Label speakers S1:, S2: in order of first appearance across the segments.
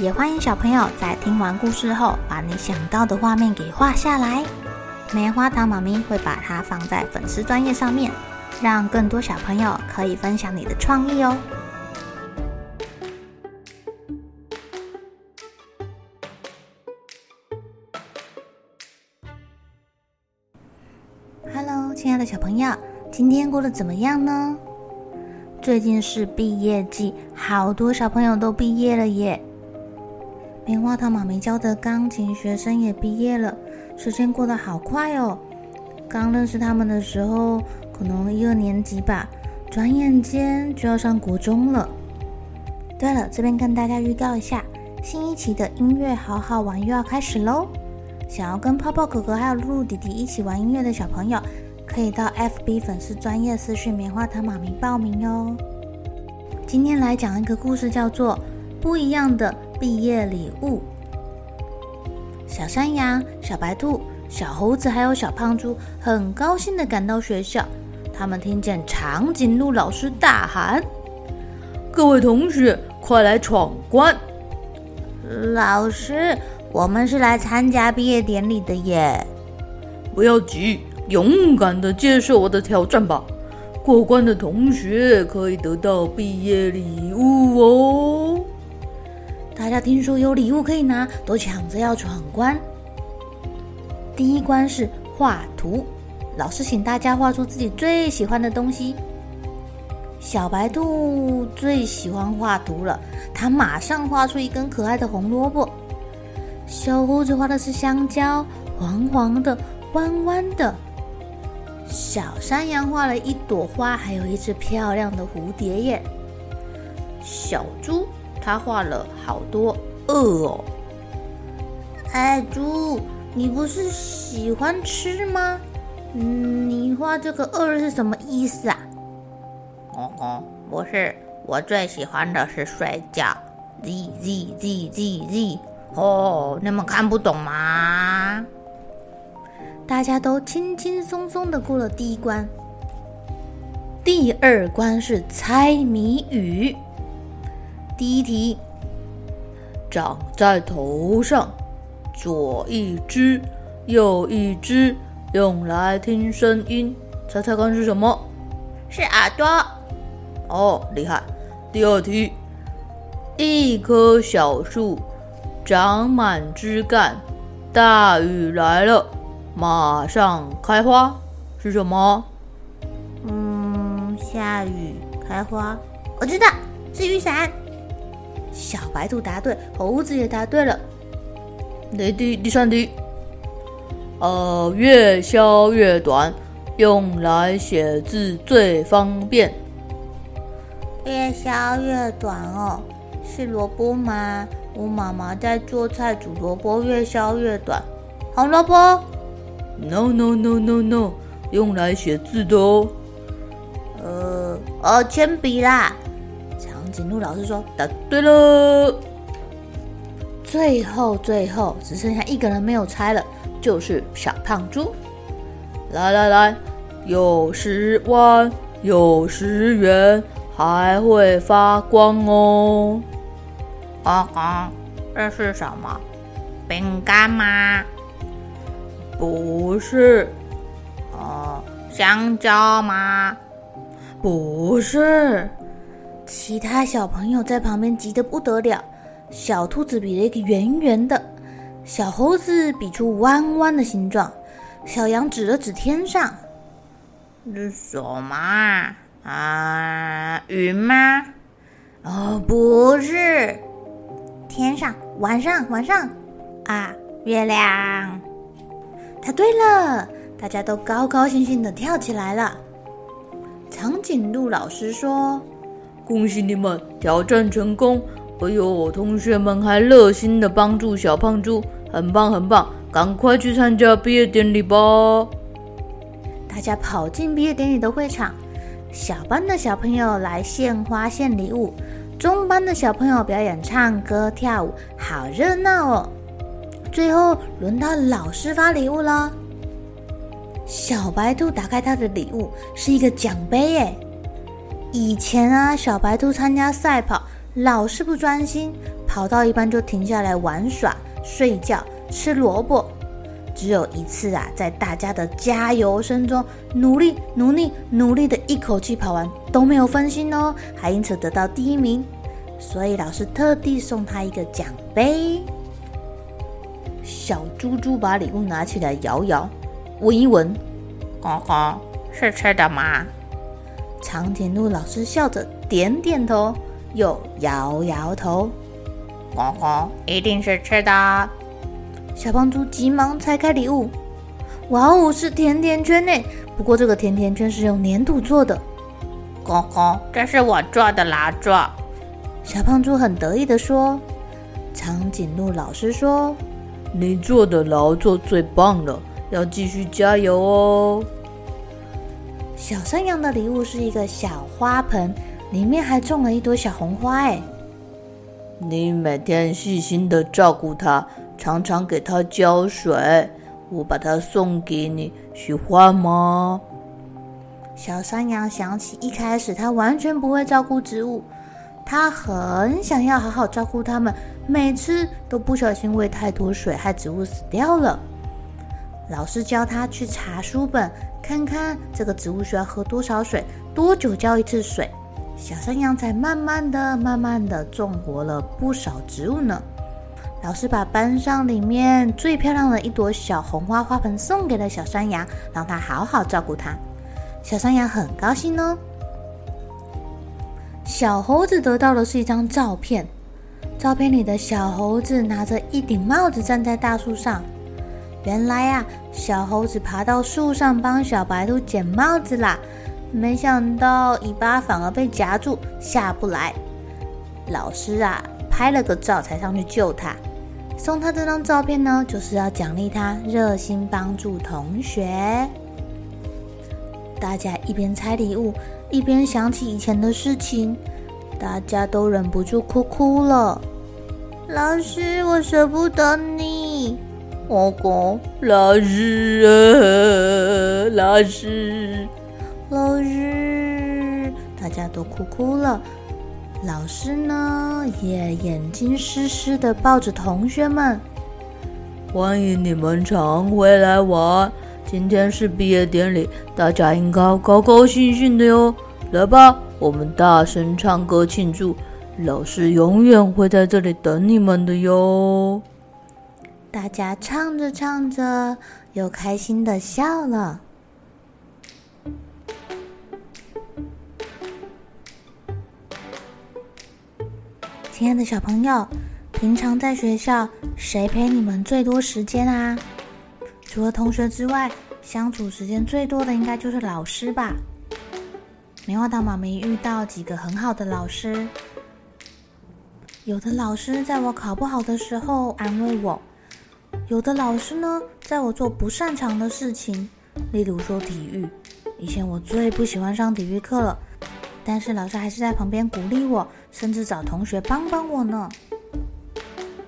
S1: 也欢迎小朋友在听完故事后，把你想到的画面给画下来。棉花糖妈咪会把它放在粉丝专页上面，让更多小朋友可以分享你的创意哦。Hello，亲爱的小朋友，今天过得怎么样呢？最近是毕业季，好多小朋友都毕业了耶。棉花糖妈咪教的钢琴学生也毕业了，时间过得好快哦。刚认识他们的时候，可能一二年级吧，转眼间就要上国中了。对了，这边跟大家预告一下，新一期的音乐好好玩又要开始喽。想要跟泡泡哥哥还有露露弟弟一起玩音乐的小朋友，可以到 FB 粉丝专业私讯棉花糖妈咪报名哟。今天来讲一个故事，叫做《不一样的》。毕业礼物，小山羊、小白兔、小猴子还有小胖猪很高兴的赶到学校。他们听见长颈鹿老师大喊：“各位同学，快来闯关！”老师，我们是来参加毕业典礼的耶。
S2: 不要急，勇敢的接受我的挑战吧。过关的同学可以得到毕业礼物哦。
S1: 大家听说有礼物可以拿，都抢着要闯关。第一关是画图，老师请大家画出自己最喜欢的东西。小白兔最喜欢画图了，它马上画出一根可爱的红萝卜。小猴子画的是香蕉，黄黄的，弯弯的。小山羊画了一朵花，还有一只漂亮的蝴蝶耶。小猪。他画了好多鹅哦！哎，猪，你不是喜欢吃吗？嗯，你画这个鹅是什么意思啊？
S3: 哦哦，不是，我最喜欢的是睡觉。Z Z Z Z Z，哦，你们看不懂吗？
S1: 大家都轻轻松松的过了第一关。第二关是猜谜语。第一题，长在头上，左一只，右一只，用来听声音，猜猜看是什么？
S3: 是耳朵。
S2: 哦，厉害。第二题，一棵小树，长满枝干，大雨来了，马上开花，是什么？
S1: 嗯，下雨开花，我知道，是雨伞。小白兔答对，猴子也答对了。
S2: 雷第第三题，呃，越削越短，用来写字最方便。
S1: 越削越短哦，是萝卜吗？我妈妈在做菜煮萝卜，越削越短。红萝卜
S2: ？No no no no no，用来写字的哦。
S1: 呃，哦，铅笔啦。景路老师说：“答
S2: 对了。”
S1: 最后，最后只剩下一个人没有猜了，就是小胖猪。
S2: 来来来，有十万，有十元，还会发光哦。
S3: 啊啊，这是什么？饼干吗？
S2: 不是。
S3: 哦，香蕉吗？
S2: 不是。
S1: 其他小朋友在旁边急得不得了。小兔子比了一个圆圆的，小猴子比出弯弯的形状，小羊指了指天上：“
S3: 这是什么啊？啊，云吗？
S1: 哦，不是，天上，晚上，晚上啊，月亮。”答对了，大家都高高兴兴地跳起来了。长颈鹿老师说。
S2: 恭喜你们挑战成功，哎呦，同学们还热心的帮助小胖猪，很棒很棒！赶快去参加毕业典礼吧！
S1: 大家跑进毕业典礼的会场，小班的小朋友来献花献礼物，中班的小朋友表演唱歌跳舞，好热闹哦！最后轮到老师发礼物了。小白兔打开他的礼物，是一个奖杯耶。以前啊，小白兔参加赛跑，老是不专心，跑到一半就停下来玩耍、睡觉、吃萝卜。只有一次啊，在大家的加油声中，努力、努力、努力的一口气跑完，都没有分心哦，还因此得到第一名。所以老师特地送他一个奖杯。小猪猪把礼物拿起来摇摇，闻一闻，
S3: 哦吼，是吃的吗？
S1: 长颈鹿老师笑着点点头，又摇摇头，
S3: 哦吼，一定是吃的。
S1: 小胖猪急忙拆开礼物，哇哦，是甜甜圈呢！不过这个甜甜圈是用粘土做的。
S3: 公公，这是我做的劳作。
S1: 小胖猪很得意的说。长颈鹿老师说：“
S2: 你做的劳作最棒了，要继续加油哦。”
S1: 小山羊的礼物是一个小花盆，里面还种了一朵小红花。哎，
S2: 你每天细心的照顾它。常常给它浇水，我把它送给你，喜欢吗？
S1: 小山羊想起一开始它完全不会照顾植物，它很想要好好照顾它们，每次都不小心喂太多水，害植物死掉了。老师教他去查书本，看看这个植物需要喝多少水，多久浇一次水，小山羊才慢慢的、慢慢的种活了不少植物呢。老师把班上里面最漂亮的一朵小红花花盆送给了小山羊，让它好好照顾它。小山羊很高兴呢。小猴子得到的是一张照片，照片里的小猴子拿着一顶帽子站在大树上。原来啊，小猴子爬到树上帮小白兔捡帽子啦，没想到尾巴反而被夹住，下不来。老师啊，拍了个照才上去救他。送他这张照片呢，就是要奖励他热心帮助同学。大家一边拆礼物，一边想起以前的事情，大家都忍不住哭哭了。老师，我舍不得你。
S2: 哦哥，老师啊，老师，
S1: 老师，大家都哭哭了。老师呢，也眼睛湿湿的抱着同学们。
S2: 欢迎你们常回来玩。今天是毕业典礼，大家应该高高兴兴的哟。来吧，我们大声唱歌庆祝。老师永远会在这里等你们的哟。
S1: 大家唱着唱着，又开心的笑了。亲爱的小朋友，平常在学校谁陪你们最多时间啊？除了同学之外，相处时间最多的应该就是老师吧？棉花糖妈咪遇到几个很好的老师，有的老师在我考不好的时候安慰我，有的老师呢，在我做不擅长的事情，例如说体育，以前我最不喜欢上体育课了。但是老师还是在旁边鼓励我，甚至找同学帮帮我呢。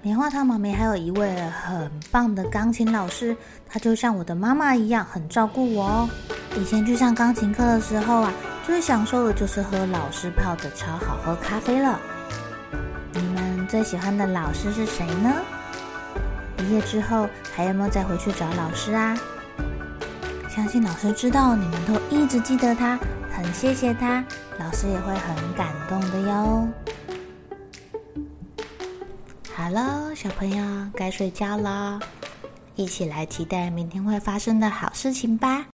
S1: 棉花糖妈咪还有一位很棒的钢琴老师，她就像我的妈妈一样，很照顾我哦。以前去上钢琴课的时候啊，最享受的就是喝老师泡的超好喝咖啡了。你们最喜欢的老师是谁呢？毕业之后还有没有再回去找老师啊？相信老师知道你们都一直记得他。很谢谢他，老师也会很感动的哟。好了，小朋友该睡觉了，一起来期待明天会发生的好事情吧。